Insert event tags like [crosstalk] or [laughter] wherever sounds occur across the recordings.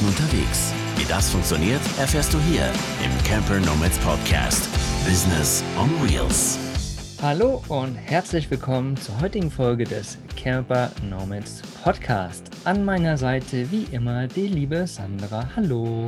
Zeiten unterwegs. Wie das funktioniert, erfährst du hier im Camper Nomads Podcast. Business on Wheels. Hallo und herzlich willkommen zur heutigen Folge des Camper Nomads Podcast. An meiner Seite wie immer die liebe Sandra. Hallo.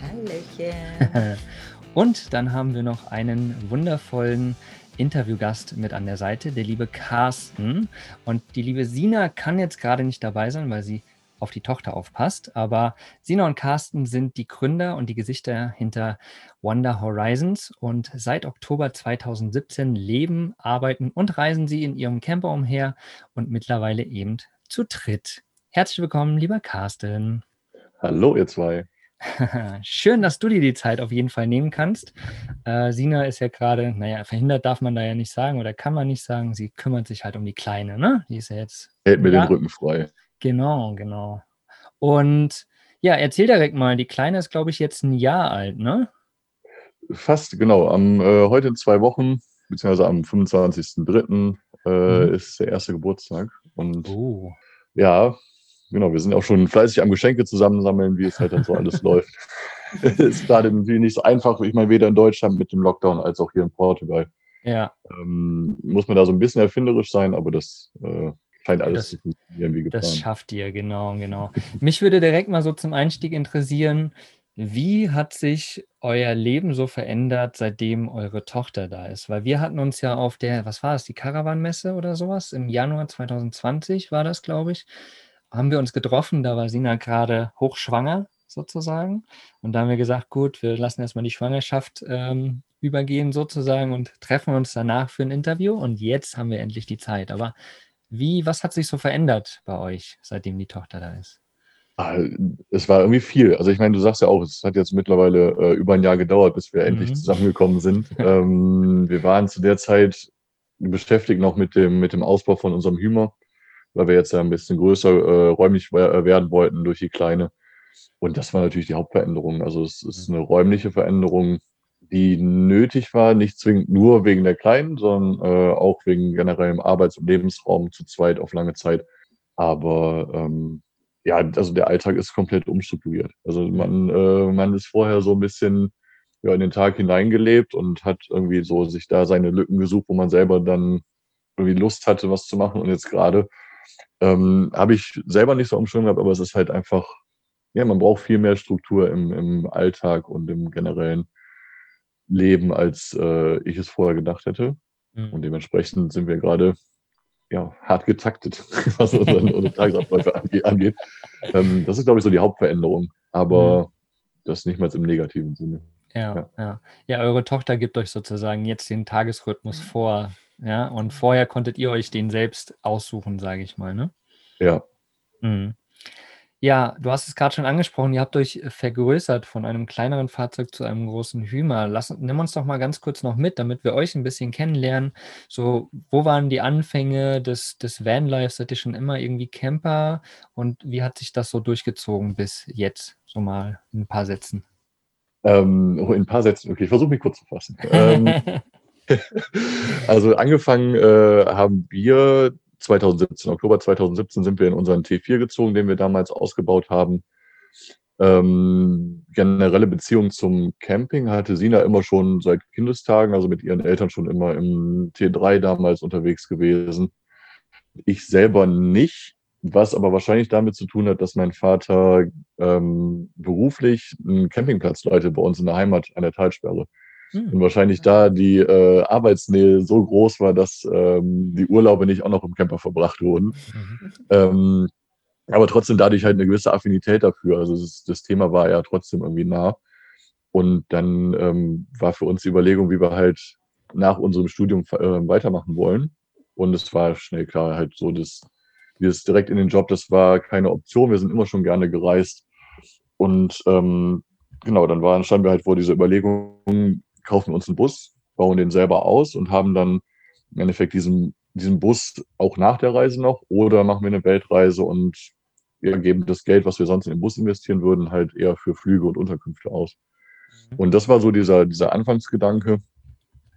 Hallöchen. [laughs] und dann haben wir noch einen wundervollen Interviewgast mit an der Seite, der liebe Carsten. Und die liebe Sina kann jetzt gerade nicht dabei sein, weil sie auf die Tochter aufpasst. Aber Sina und Carsten sind die Gründer und die Gesichter hinter Wonder Horizons und seit Oktober 2017 leben, arbeiten und reisen sie in ihrem Camper umher und mittlerweile eben zu dritt. Herzlich willkommen, lieber Carsten. Hallo, ihr zwei. [laughs] Schön, dass du dir die Zeit auf jeden Fall nehmen kannst. Äh, Sina ist ja gerade, naja, verhindert darf man da ja nicht sagen oder kann man nicht sagen. Sie kümmert sich halt um die Kleine, ne? Die ist ja jetzt. Hält mir ja, den Rücken frei. Genau, genau. Und ja, erzähl direkt mal, die Kleine ist, glaube ich, jetzt ein Jahr alt, ne? Fast, genau. Am, äh, heute in zwei Wochen, beziehungsweise am 25.03. Äh, mhm. ist der erste Geburtstag. Und oh. ja, genau, wir sind auch schon fleißig am Geschenke zusammensammeln, wie es halt dann so alles [laughs] läuft. [laughs] ist gerade natürlich nicht so einfach. Ich meine, weder in Deutschland mit dem Lockdown als auch hier in Portugal. Ja. Ähm, muss man da so ein bisschen erfinderisch sein, aber das äh, scheint alles das, zu funktionieren wie geplant. Das schafft ihr, genau, genau. Mich würde direkt mal so zum Einstieg interessieren, wie hat sich euer Leben so verändert, seitdem eure Tochter da ist? Weil wir hatten uns ja auf der, was war es, die Caravan-Messe oder sowas? Im Januar 2020 war das, glaube ich. Haben wir uns getroffen, da war Sina gerade hochschwanger sozusagen. Und da haben wir gesagt, gut, wir lassen erstmal die Schwangerschaft ähm, übergehen sozusagen und treffen uns danach für ein Interview. Und jetzt haben wir endlich die Zeit. Aber wie, was hat sich so verändert bei euch, seitdem die Tochter da ist? Ah, es war irgendwie viel. Also ich meine, du sagst ja auch, es hat jetzt mittlerweile äh, über ein Jahr gedauert, bis wir mhm. endlich zusammengekommen sind. [laughs] ähm, wir waren zu der Zeit beschäftigt noch mit dem, mit dem Ausbau von unserem Hümer, weil wir jetzt ja ein bisschen größer äh, räumlich werden wollten durch die Kleine. Und das war natürlich die Hauptveränderung. Also es ist eine räumliche Veränderung, die nötig war, nicht zwingend nur wegen der Kleinen, sondern äh, auch wegen generellem Arbeits- und Lebensraum zu zweit auf lange Zeit. Aber ähm, ja, also der Alltag ist komplett umstrukturiert. Also man, äh, man ist vorher so ein bisschen ja, in den Tag hineingelebt und hat irgendwie so sich da seine Lücken gesucht, wo man selber dann irgendwie Lust hatte, was zu machen. Und jetzt gerade ähm, habe ich selber nicht so am gehabt, aber es ist halt einfach, ja, man braucht viel mehr Struktur im, im Alltag und im generellen leben, als äh, ich es vorher gedacht hätte. Mhm. Und dementsprechend sind wir gerade ja, hart getaktet, [laughs] was [laughs] unsere Tagesabläufe angeht. Ähm, das ist, glaube ich, so die Hauptveränderung, aber mhm. das nicht mal im negativen Sinne. Ja, ja, ja. Ja, eure Tochter gibt euch sozusagen jetzt den Tagesrhythmus vor. Ja, und vorher konntet ihr euch den selbst aussuchen, sage ich mal, ne? Ja. Mhm. Ja, du hast es gerade schon angesprochen, ihr habt euch äh, vergrößert von einem kleineren Fahrzeug zu einem großen Hümer. Lass, nimm uns doch mal ganz kurz noch mit, damit wir euch ein bisschen kennenlernen. So, wo waren die Anfänge des, des Vanlife? Seid ihr schon immer irgendwie Camper? Und wie hat sich das so durchgezogen bis jetzt? So mal in ein paar Sätzen. Ähm, oh, in ein paar Sätzen, okay, ich versuche mich kurz zu fassen. ähm, [laughs] [laughs] also angefangen äh, haben wir 2017, Oktober 2017 sind wir in unseren T4 gezogen, den wir damals ausgebaut haben. Ähm, generelle Beziehung zum Camping hatte Sina immer schon seit Kindestagen, also mit ihren Eltern schon immer im T3 damals unterwegs gewesen. Ich selber nicht, was aber wahrscheinlich damit zu tun hat, dass mein Vater ähm, beruflich einen Campingplatz leitet bei uns in der Heimat an der Talsperre. Hm. Und wahrscheinlich da die äh, Arbeitsnähe so groß war, dass ähm, die Urlaube nicht auch noch im Camper verbracht wurden. Mhm. Ähm, aber trotzdem dadurch halt eine gewisse Affinität dafür. Also das, das Thema war ja trotzdem irgendwie nah. Und dann ähm, war für uns die Überlegung, wie wir halt nach unserem Studium äh, weitermachen wollen. Und es war schnell klar, halt so, dass dieses direkt in den Job, das war keine Option. Wir sind immer schon gerne gereist. Und ähm, genau, dann waren, standen wir halt vor dieser Überlegung, kaufen uns einen Bus, bauen den selber aus und haben dann im Endeffekt diesen, diesen Bus auch nach der Reise noch oder machen wir eine Weltreise und wir geben das Geld, was wir sonst in den Bus investieren würden, halt eher für Flüge und Unterkünfte aus. Mhm. Und das war so dieser, dieser Anfangsgedanke.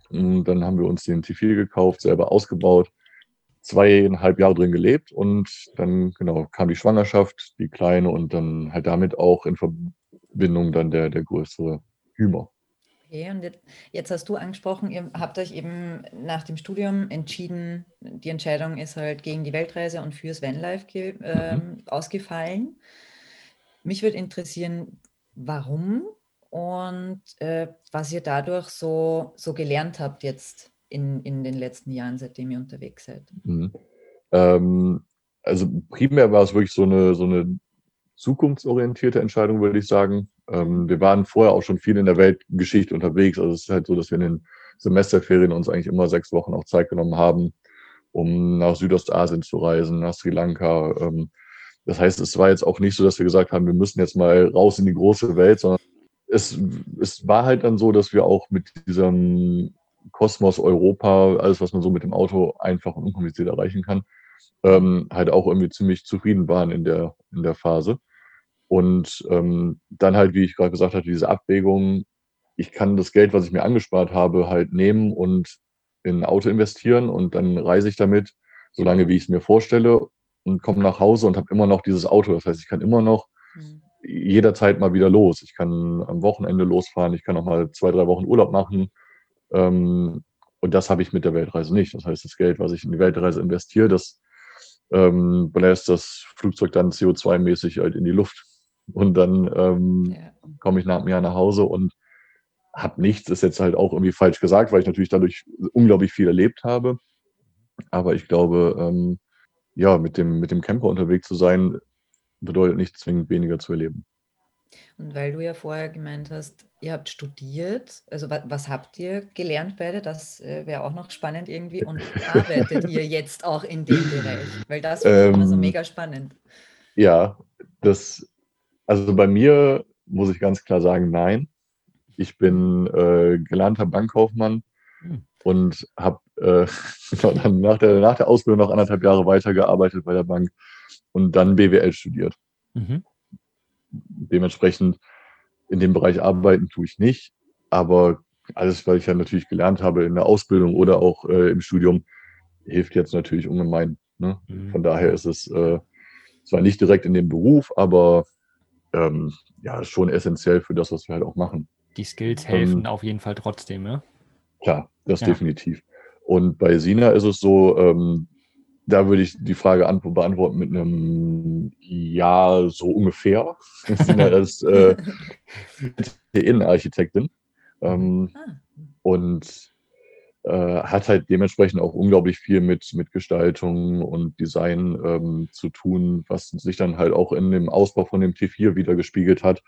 Und dann haben wir uns den T4 gekauft, selber ausgebaut. zweieinhalb Jahre drin gelebt und dann genau kam die Schwangerschaft, die kleine und dann halt damit auch in Verbindung dann der, der größere Hümer. Okay, und jetzt, jetzt, hast du angesprochen, ihr habt euch eben nach dem Studium entschieden, die Entscheidung ist halt gegen die Weltreise und fürs Vanlife äh, mhm. ausgefallen. Mich würde interessieren, warum und äh, was ihr dadurch so, so gelernt habt jetzt in, in den letzten Jahren, seitdem ihr unterwegs seid. Mhm. Ähm, also primär war es wirklich so eine, so eine zukunftsorientierte Entscheidung, würde ich sagen. Ähm, wir waren vorher auch schon viel in der Weltgeschichte unterwegs. Also es ist halt so, dass wir in den Semesterferien uns eigentlich immer sechs Wochen auch Zeit genommen haben, um nach Südostasien zu reisen, nach Sri Lanka. Ähm, das heißt, es war jetzt auch nicht so, dass wir gesagt haben, wir müssen jetzt mal raus in die große Welt, sondern es, es war halt dann so, dass wir auch mit diesem Kosmos Europa, alles, was man so mit dem Auto einfach und unkompliziert erreichen kann, ähm, halt auch irgendwie ziemlich zufrieden waren in der, in der Phase. Und ähm, dann halt, wie ich gerade gesagt habe, diese Abwägung, ich kann das Geld, was ich mir angespart habe, halt nehmen und in ein Auto investieren und dann reise ich damit, solange wie ich es mir vorstelle und komme nach Hause und habe immer noch dieses Auto. Das heißt, ich kann immer noch mhm. jederzeit mal wieder los. Ich kann am Wochenende losfahren, ich kann auch mal zwei, drei Wochen Urlaub machen. Ähm, und das habe ich mit der Weltreise nicht. Das heißt, das Geld, was ich in die Weltreise investiere, das ähm, bläst das Flugzeug dann CO2-mäßig halt in die Luft. Und dann ähm, ja. komme ich nach einem Jahr nach Hause und habe nichts, ist jetzt halt auch irgendwie falsch gesagt, weil ich natürlich dadurch unglaublich viel erlebt habe. Aber ich glaube, ähm, ja, mit dem, mit dem Camper unterwegs zu sein, bedeutet nicht zwingend weniger zu erleben. Und weil du ja vorher gemeint hast, ihr habt studiert, also was, was habt ihr gelernt beide? Das äh, wäre auch noch spannend irgendwie. Und [laughs] arbeitet ihr jetzt auch in dem Bereich? Weil das finde ich immer so ähm, mega spannend. Ja, das, also bei mir muss ich ganz klar sagen, nein. Ich bin äh, gelernter Bankkaufmann hm. und habe äh, [laughs] nach der, nach der Ausbildung noch anderthalb Jahre weitergearbeitet bei der Bank und dann BWL studiert. Mhm. Dementsprechend in dem Bereich arbeiten tue ich nicht, aber alles, was ich ja natürlich gelernt habe in der Ausbildung oder auch äh, im Studium, hilft jetzt natürlich ungemein. Ne? Mhm. Von daher ist es äh, zwar nicht direkt in dem Beruf, aber ähm, ja, schon essentiell für das, was wir halt auch machen. Die Skills helfen ähm, auf jeden Fall trotzdem, ne? Klar, das ja. definitiv. Und bei Sina ist es so, ähm, da würde ich die Frage beantworten mit einem Ja, so ungefähr. [laughs] Sina ist äh, Innenarchitektin ähm, ah. und hat halt dementsprechend auch unglaublich viel mit, mit Gestaltung und Design ähm, zu tun, was sich dann halt auch in dem Ausbau von dem T4 wieder gespiegelt hat,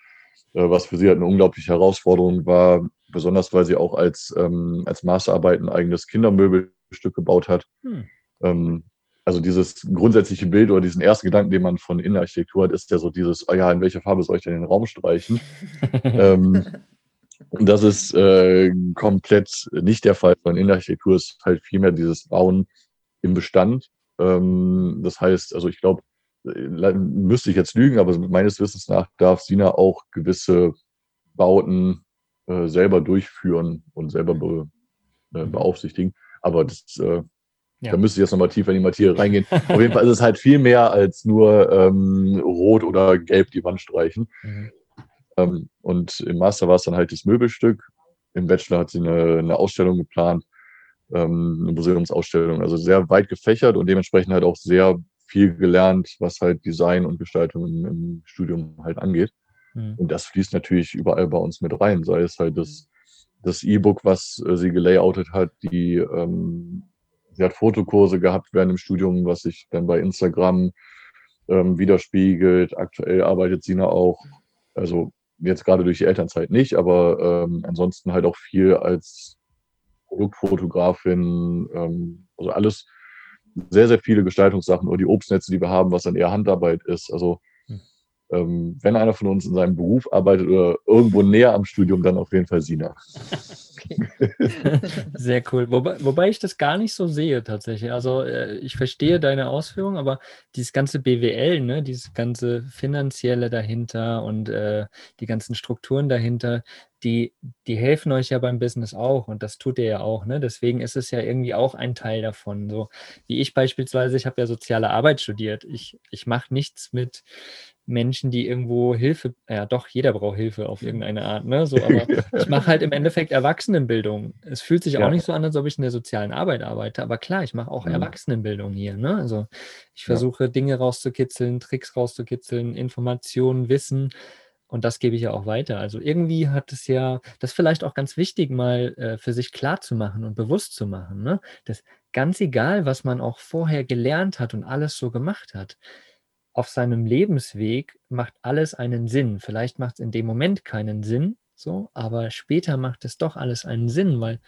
äh, was für sie halt eine unglaubliche Herausforderung war, besonders weil sie auch als, ähm, als Masterarbeit ein eigenes Kindermöbelstück gebaut hat. Hm. Ähm, also dieses grundsätzliche Bild oder diesen ersten Gedanken, den man von Innenarchitektur hat, ist ja so dieses, oh ja, in welcher Farbe soll ich denn den Raum streichen? [laughs] ähm, das ist äh, komplett nicht der Fall. Sondern Innenarchitektur ist halt vielmehr dieses Bauen im Bestand. Ähm, das heißt, also ich glaube, äh, müsste ich jetzt lügen, aber meines Wissens nach darf Sina auch gewisse Bauten äh, selber durchführen und selber be, äh, beaufsichtigen. Aber das äh, ja. Da müsste ich jetzt nochmal tiefer in die Materie reingehen. [laughs] Auf jeden Fall ist es halt viel mehr als nur ähm, rot oder gelb die Wand streichen. Mhm. Ähm, und im Master war es dann halt das Möbelstück. Im Bachelor hat sie eine, eine Ausstellung geplant, ähm, eine Museumsausstellung. Also sehr weit gefächert und dementsprechend halt auch sehr viel gelernt, was halt Design und Gestaltung im, im Studium halt angeht. Mhm. Und das fließt natürlich überall bei uns mit rein, sei es halt das das E-Book, was äh, sie gelayoutet hat, die ähm, sie hat Fotokurse gehabt während dem Studium, was sich dann bei Instagram ähm, widerspiegelt. Aktuell arbeitet Sina auch, also jetzt gerade durch die Elternzeit nicht, aber ähm, ansonsten halt auch viel als Produktfotografin, ähm, also alles sehr, sehr viele Gestaltungssachen oder die Obstnetze, die wir haben, was dann eher Handarbeit ist. Also ähm, wenn einer von uns in seinem Beruf arbeitet oder irgendwo näher am Studium, dann auf jeden Fall Sina. [laughs] Sehr cool. Wobei, wobei ich das gar nicht so sehe tatsächlich. Also äh, ich verstehe deine Ausführung, aber dieses ganze BWL, ne, dieses ganze Finanzielle dahinter und äh, die ganzen Strukturen dahinter, die, die helfen euch ja beim Business auch und das tut ihr ja auch. Ne? Deswegen ist es ja irgendwie auch ein Teil davon. So wie ich beispielsweise, ich habe ja soziale Arbeit studiert. Ich, ich mache nichts mit Menschen, die irgendwo Hilfe, ja doch, jeder braucht Hilfe auf irgendeine Art, ne? So, [laughs] aber ich mache halt im Endeffekt Erwachsenenbildung. Es fühlt sich ja. auch nicht so an, als ob ich in der sozialen Arbeit arbeite, aber klar, ich mache auch mhm. Erwachsenenbildung hier, ne? Also ich versuche ja. Dinge rauszukitzeln, Tricks rauszukitzeln, Informationen, Wissen und das gebe ich ja auch weiter. Also irgendwie hat es ja, das ist vielleicht auch ganz wichtig, mal äh, für sich klar zu machen und bewusst zu machen, ne? Dass ganz egal, was man auch vorher gelernt hat und alles so gemacht hat, auf seinem Lebensweg macht alles einen Sinn. Vielleicht macht es in dem Moment keinen Sinn, so, aber später macht es doch alles einen Sinn, weil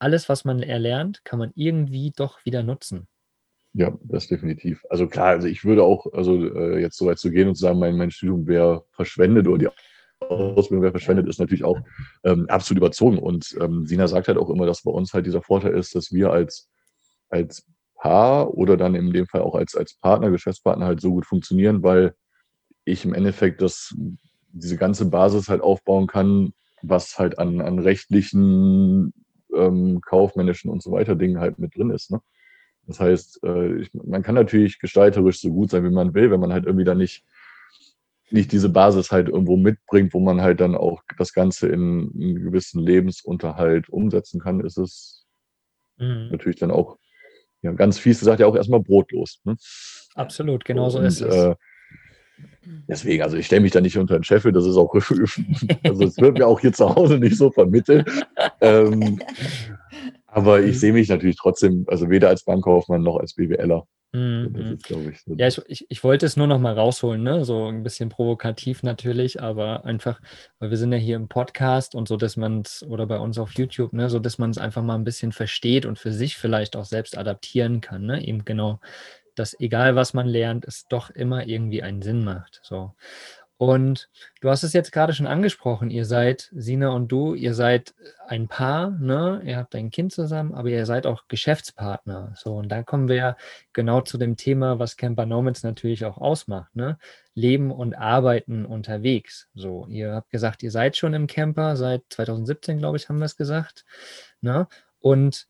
alles, was man erlernt, kann man irgendwie doch wieder nutzen. Ja, das definitiv. Also klar, also ich würde auch, also äh, jetzt so weit zu gehen und zu sagen, mein, mein Studium wäre verschwendet oder die Ausbildung wäre verschwendet, ist natürlich auch ähm, absolut überzogen. Und ähm, Sina sagt halt auch immer, dass bei uns halt dieser Vorteil ist, dass wir als, als Paar oder dann in dem Fall auch als, als Partner, Geschäftspartner halt so gut funktionieren, weil ich im Endeffekt das, diese ganze Basis halt aufbauen kann, was halt an, an rechtlichen, ähm, kaufmännischen und so weiter Dingen halt mit drin ist. Ne? Das heißt, äh, ich, man kann natürlich gestalterisch so gut sein, wie man will, wenn man halt irgendwie dann nicht, nicht diese Basis halt irgendwo mitbringt, wo man halt dann auch das Ganze in einen gewissen Lebensunterhalt umsetzen kann, ist es mhm. natürlich dann auch ja, ganz fies gesagt, ja auch erstmal brotlos. Ne? Absolut, genau so ist es. Äh, deswegen, also ich stelle mich da nicht unter den Scheffel, das ist auch, [laughs] also es wird mir auch hier zu Hause nicht so vermittelt. ähm, aber ich sehe mich natürlich trotzdem, also weder als Bankkaufmann noch als BWLer. Mhm. Ist, ich, so ja, ich, ich, ich, wollte es nur noch mal rausholen, ne? so ein bisschen provokativ natürlich, aber einfach, weil wir sind ja hier im Podcast und so, dass man es, oder bei uns auf YouTube, ne? so dass man es einfach mal ein bisschen versteht und für sich vielleicht auch selbst adaptieren kann. Ne? Eben genau, dass egal was man lernt, es doch immer irgendwie einen Sinn macht. So. Und du hast es jetzt gerade schon angesprochen, ihr seid, Sina und du, ihr seid ein Paar, ne? Ihr habt ein Kind zusammen, aber ihr seid auch Geschäftspartner. So, und da kommen wir ja genau zu dem Thema, was Camper Nomads natürlich auch ausmacht, ne? Leben und Arbeiten unterwegs. So, ihr habt gesagt, ihr seid schon im Camper, seit 2017, glaube ich, haben wir es gesagt. Ne? Und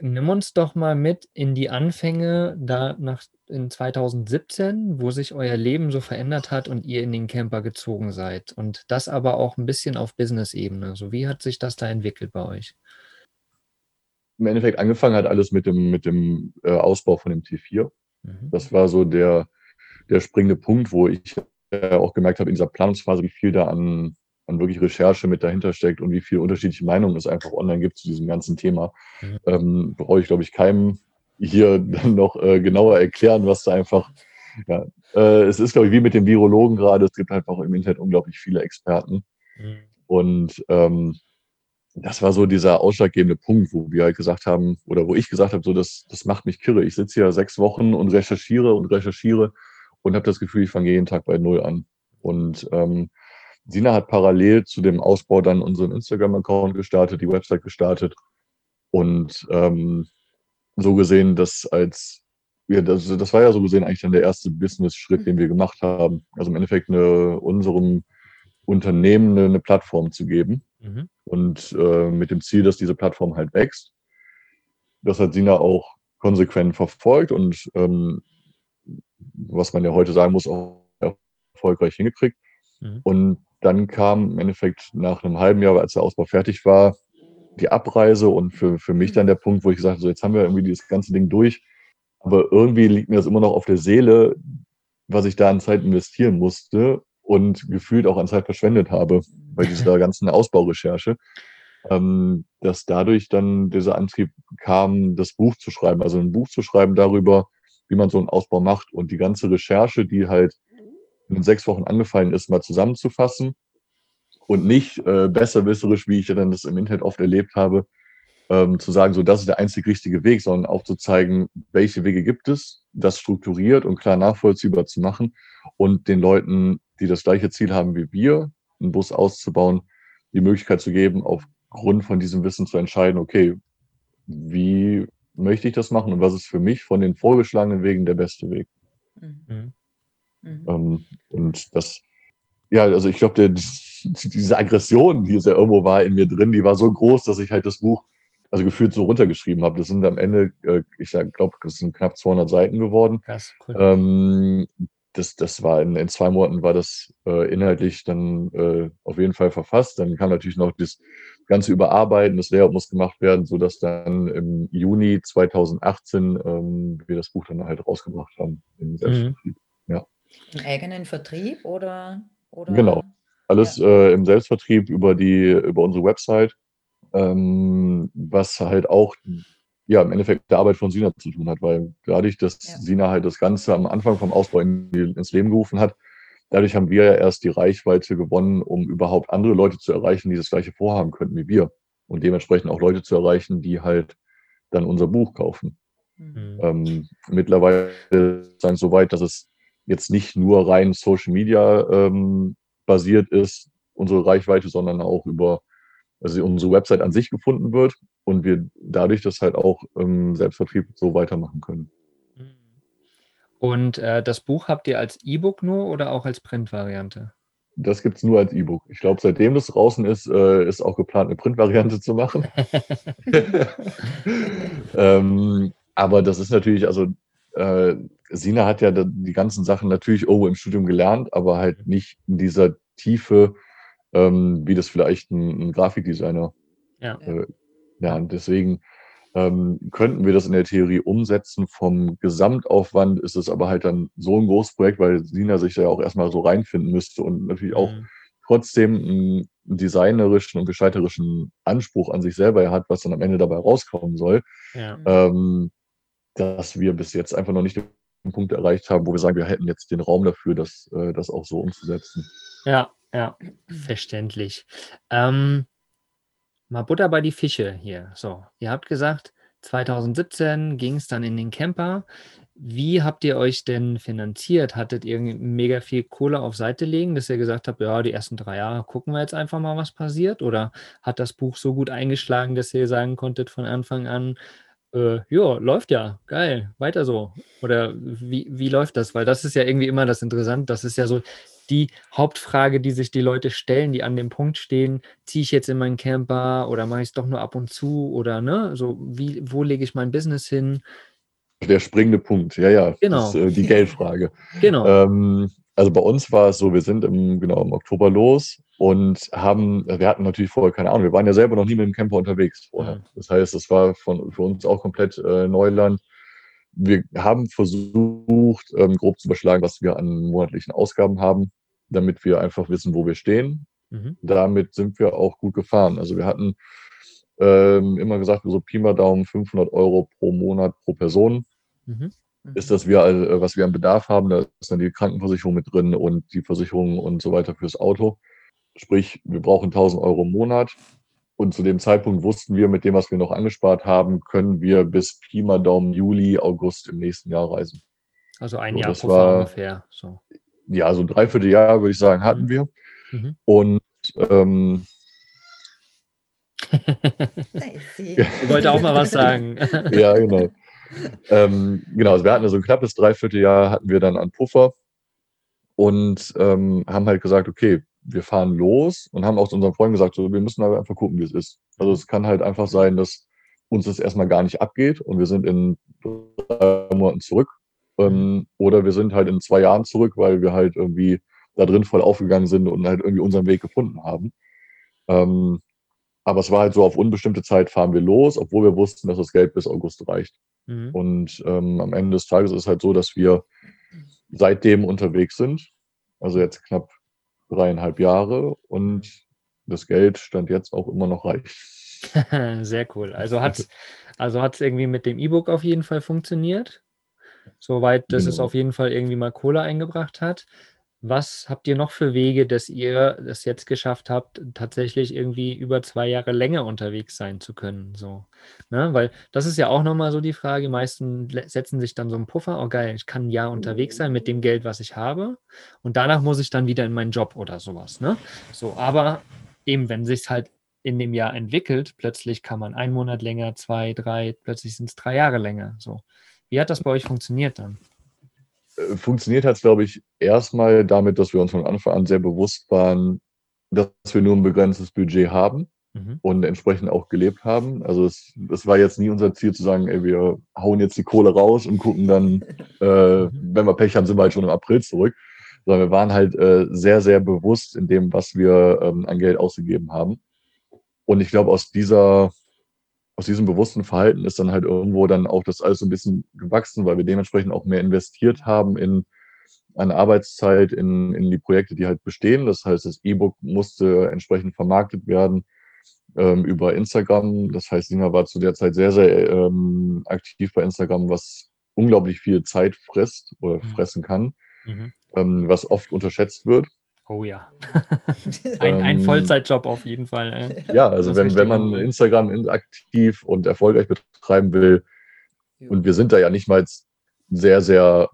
nimm uns doch mal mit in die Anfänge da nach in 2017, wo sich euer Leben so verändert hat und ihr in den Camper gezogen seid. Und das aber auch ein bisschen auf Business-Ebene. So, wie hat sich das da entwickelt bei euch? Im Endeffekt angefangen hat alles mit dem, mit dem äh, Ausbau von dem T4. Mhm. Das war so der, der springende Punkt, wo ich äh, auch gemerkt habe in dieser Planungsphase, wie viel da an, an wirklich Recherche mit dahinter steckt und wie viele unterschiedliche Meinungen es einfach online gibt zu diesem ganzen Thema. Mhm. Ähm, brauche ich, glaube ich, keinem hier dann noch äh, genauer erklären, was da einfach, ja, äh, es ist, glaube ich, wie mit den Virologen gerade, es gibt einfach im Internet unglaublich viele Experten. Mhm. Und ähm, das war so dieser ausschlaggebende Punkt, wo wir halt gesagt haben, oder wo ich gesagt habe, so, das, das macht mich kirre. Ich sitze hier sechs Wochen und recherchiere und recherchiere und habe das Gefühl, ich fange jeden Tag bei Null an. Und ähm, Sina hat parallel zu dem Ausbau dann unseren Instagram-Account gestartet, die Website gestartet. Und ähm, so gesehen, das als, ja, das, das war ja so gesehen eigentlich dann der erste Business-Schritt, den wir gemacht haben. Also im Endeffekt eine, unserem Unternehmen eine, eine Plattform zu geben. Mhm. Und äh, mit dem Ziel, dass diese Plattform halt wächst. Das hat Sina auch konsequent verfolgt und ähm, was man ja heute sagen muss, auch erfolgreich hingekriegt. Mhm. Und dann kam im Endeffekt nach einem halben Jahr, als der Ausbau fertig war, die Abreise und für, für mich dann der Punkt, wo ich gesagt habe, so jetzt haben wir irgendwie dieses ganze Ding durch, aber irgendwie liegt mir das immer noch auf der Seele, was ich da an Zeit investieren musste und gefühlt auch an Zeit verschwendet habe bei dieser [laughs] ganzen Ausbaurecherche, ähm, dass dadurch dann dieser Antrieb kam, das Buch zu schreiben, also ein Buch zu schreiben darüber, wie man so einen Ausbau macht und die ganze Recherche, die halt in sechs Wochen angefallen ist, mal zusammenzufassen und nicht äh, besserwisserisch, wie ich ja dann das im Internet oft erlebt habe, ähm, zu sagen, so das ist der einzig richtige Weg, sondern auch zu zeigen, welche Wege gibt es, das strukturiert und klar nachvollziehbar zu machen und den Leuten, die das gleiche Ziel haben wie wir, einen Bus auszubauen, die Möglichkeit zu geben, aufgrund von diesem Wissen zu entscheiden, okay, wie möchte ich das machen und was ist für mich von den vorgeschlagenen Wegen der beste Weg. Mhm. Mhm. Ähm, und das ja, also ich glaube, [laughs] diese Aggression, die es ja irgendwo war in mir drin, die war so groß, dass ich halt das Buch also gefühlt so runtergeschrieben habe. Das sind am Ende, äh, ich glaube, das sind knapp 200 Seiten geworden. Krass, cool. Ähm, das, das war in, in zwei Monaten war das äh, inhaltlich dann äh, auf jeden Fall verfasst. Dann kam natürlich noch das ganze Überarbeiten, das Layout muss gemacht werden, so dass dann im Juni 2018 ähm, wir das Buch dann halt rausgebracht haben im Selbstvertrieb. Mhm. Ja. Im eigenen Vertrieb oder? oder? Genau. Alles ja. äh, im Selbstvertrieb über die über unsere Website, ähm, was halt auch ja, im Endeffekt der Arbeit von Sina zu tun hat, weil dadurch, dass ja. Sina halt das Ganze am Anfang vom Ausbau in ins Leben gerufen hat, dadurch haben wir ja erst die Reichweite gewonnen, um überhaupt andere Leute zu erreichen, die das gleiche vorhaben könnten wie wir. Und dementsprechend auch Leute zu erreichen, die halt dann unser Buch kaufen. Mhm. Ähm, mittlerweile ist es so weit, dass es jetzt nicht nur rein Social Media ähm, basiert ist, unsere Reichweite, sondern auch über also unsere Website an sich gefunden wird und wir dadurch das halt auch im Selbstvertrieb so weitermachen können. Und äh, das Buch habt ihr als E-Book nur oder auch als Printvariante? Das gibt es nur als E-Book. Ich glaube, seitdem das draußen ist, äh, ist auch geplant, eine Printvariante zu machen. [laughs] [laughs] ähm, aber das ist natürlich, also äh, Sina hat ja die ganzen Sachen natürlich irgendwo im Studium gelernt, aber halt nicht in dieser Tiefe, ähm, wie das vielleicht ein, ein Grafikdesigner ja. Äh, lernt. Deswegen ähm, könnten wir das in der Theorie umsetzen. Vom Gesamtaufwand ist es aber halt dann so ein großes Projekt, weil Sina sich da ja auch erstmal so reinfinden müsste und natürlich auch mhm. trotzdem einen designerischen und gestalterischen Anspruch an sich selber hat, was dann am Ende dabei rauskommen soll, ja. ähm, dass wir bis jetzt einfach noch nicht den Punkt erreicht haben, wo wir sagen, wir hätten jetzt den Raum dafür, das, äh, das auch so umzusetzen. Ja, ja, verständlich. Ähm, mal Butter bei die Fische hier. So, ihr habt gesagt, 2017 ging es dann in den Camper. Wie habt ihr euch denn finanziert? Hattet ihr mega viel Kohle auf Seite legen, dass ihr gesagt habt, ja, die ersten drei Jahre gucken wir jetzt einfach mal, was passiert? Oder hat das Buch so gut eingeschlagen, dass ihr sagen konntet von Anfang an, äh, ja, läuft ja, geil, weiter so. Oder wie, wie läuft das? Weil das ist ja irgendwie immer das Interessante. Das ist ja so die Hauptfrage, die sich die Leute stellen, die an dem Punkt stehen, ziehe ich jetzt in meinen Camper oder mache ich es doch nur ab und zu oder ne, so wie, wo lege ich mein Business hin? Der springende Punkt, ja, ja, genau. Ist, äh, die Geldfrage. [laughs] genau. Ähm, also bei uns war es so, wir sind im, genau, im Oktober los und haben, wir hatten natürlich vorher keine Ahnung, wir waren ja selber noch nie mit dem Camper unterwegs vorher. Das heißt, es war von, für uns auch komplett äh, Neuland wir haben versucht, ähm, grob zu überschlagen, was wir an monatlichen Ausgaben haben, damit wir einfach wissen, wo wir stehen. Mhm. Damit sind wir auch gut gefahren. Also wir hatten ähm, immer gesagt, so Pi mal Daumen 500 Euro pro Monat pro Person. Mhm. Ist das, wir, äh, was wir an Bedarf haben. Da ist dann die Krankenversicherung mit drin und die Versicherung und so weiter fürs Auto. Sprich, wir brauchen 1000 Euro im Monat. Und zu dem Zeitpunkt wussten wir, mit dem, was wir noch angespart haben, können wir bis Pi mal Daumen Juli, August im nächsten Jahr reisen. Also ein so, Jahr pro war, ungefähr. So. Ja, so ein Dreivierteljahr, würde ich sagen, hatten mhm. wir. Mhm. Und ähm, [laughs] ich wollte auch mal was sagen. [laughs] ja, genau. Ähm, genau, also wir hatten so ein knappes Dreivierteljahr hatten wir dann an Puffer und ähm, haben halt gesagt, okay, wir fahren los und haben auch zu unseren Freunden gesagt, so, wir müssen aber einfach gucken, wie es ist. Also es kann halt einfach sein, dass uns das erstmal gar nicht abgeht und wir sind in drei Monaten zurück. Ähm, oder wir sind halt in zwei Jahren zurück, weil wir halt irgendwie da drin voll aufgegangen sind und halt irgendwie unseren Weg gefunden haben. Ähm, aber es war halt so, auf unbestimmte Zeit fahren wir los, obwohl wir wussten, dass das Geld bis August reicht. Mhm. Und ähm, am Ende des Tages ist es halt so, dass wir seitdem unterwegs sind. Also jetzt knapp dreieinhalb Jahre und das Geld stand jetzt auch immer noch reich. [laughs] Sehr cool. Also hat es also hat's irgendwie mit dem E-Book auf jeden Fall funktioniert. Soweit, dass genau. es auf jeden Fall irgendwie mal Kohle eingebracht hat. Was habt ihr noch für Wege, dass ihr das jetzt geschafft habt, tatsächlich irgendwie über zwei Jahre länger unterwegs sein zu können? So, ne? Weil das ist ja auch nochmal so die Frage. Meisten setzen sich dann so einen Puffer, oh geil, ich kann ein Jahr unterwegs sein mit dem Geld, was ich habe. Und danach muss ich dann wieder in meinen Job oder sowas. Ne? So, aber eben, wenn sich halt in dem Jahr entwickelt, plötzlich kann man einen Monat länger, zwei, drei, plötzlich sind es drei Jahre länger. So. Wie hat das bei euch funktioniert dann? Äh, funktioniert hat es, glaube ich, erstmal damit, dass wir uns von Anfang an sehr bewusst waren, dass wir nur ein begrenztes Budget haben mhm. und entsprechend auch gelebt haben. Also es, es, war jetzt nie unser Ziel zu sagen, ey, wir hauen jetzt die Kohle raus und gucken dann, [laughs] äh, mhm. wenn wir Pech haben, sind wir halt schon im April zurück. Sondern wir waren halt äh, sehr, sehr bewusst in dem, was wir ähm, an Geld ausgegeben haben. Und ich glaube, aus dieser aus diesem bewussten Verhalten ist dann halt irgendwo dann auch das alles so ein bisschen gewachsen, weil wir dementsprechend auch mehr investiert haben in an Arbeitszeit in, in die Projekte, die halt bestehen. Das heißt, das E-Book musste entsprechend vermarktet werden ähm, über Instagram. Das heißt, Sina war zu der Zeit sehr, sehr ähm, aktiv bei Instagram, was unglaublich viel Zeit frisst oder mhm. fressen kann, mhm. ähm, was oft unterschätzt wird. Oh ja. [laughs] ein, ein ähm, Vollzeitjob auf jeden Fall. Äh. Ja, also wenn, wenn man Instagram aktiv und erfolgreich betreiben will, und wir sind da ja nicht mal sehr, sehr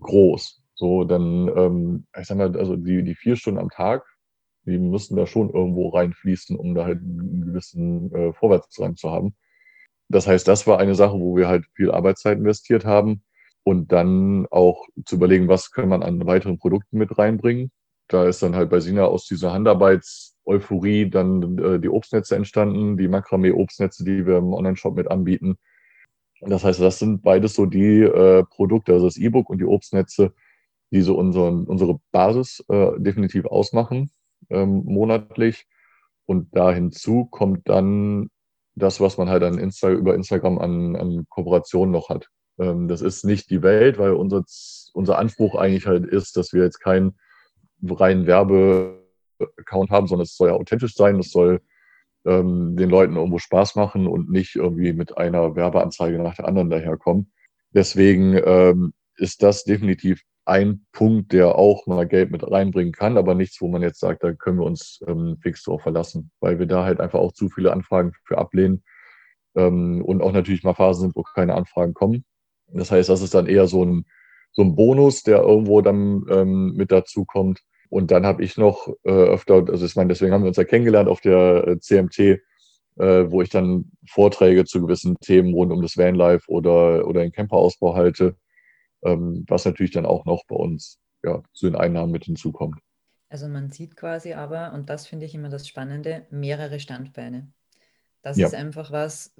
groß, so dann, ähm, ich sag mal, also die, die vier Stunden am Tag, die müssen da schon irgendwo reinfließen, um da halt einen gewissen äh, Vorwärtsdrang zu haben. Das heißt, das war eine Sache, wo wir halt viel Arbeitszeit investiert haben und dann auch zu überlegen, was können man an weiteren Produkten mit reinbringen da ist dann halt bei Sina aus dieser Handarbeits-Euphorie dann äh, die Obstnetze entstanden, die Makramee-Obstnetze, die wir im Online-Shop mit anbieten. Das heißt, das sind beides so die äh, Produkte, also das E-Book und die Obstnetze, die so unseren, unsere Basis äh, definitiv ausmachen, ähm, monatlich. Und da hinzu kommt dann das, was man halt an Insta über Instagram an, an Kooperationen noch hat. Ähm, das ist nicht die Welt, weil unser, unser Anspruch eigentlich halt ist, dass wir jetzt kein reinen Werbeaccount haben, sondern es soll ja authentisch sein, es soll ähm, den Leuten irgendwo Spaß machen und nicht irgendwie mit einer Werbeanzeige nach der anderen daherkommen. Deswegen ähm, ist das definitiv ein Punkt, der auch mal Geld mit reinbringen kann, aber nichts, wo man jetzt sagt, da können wir uns ähm, fix drauf verlassen, weil wir da halt einfach auch zu viele Anfragen für ablehnen ähm, und auch natürlich mal Phasen sind, wo keine Anfragen kommen. Das heißt, das ist dann eher so ein, so ein Bonus, der irgendwo dann ähm, mit dazu kommt. Und dann habe ich noch äh, öfter, also ich meine, deswegen haben wir uns ja kennengelernt auf der äh, CMT, äh, wo ich dann Vorträge zu gewissen Themen rund um das Vanlife oder, oder den Camperausbau halte, ähm, was natürlich dann auch noch bei uns ja, zu den Einnahmen mit hinzukommt. Also man sieht quasi aber, und das finde ich immer das Spannende, mehrere Standbeine. Das ja. ist einfach was,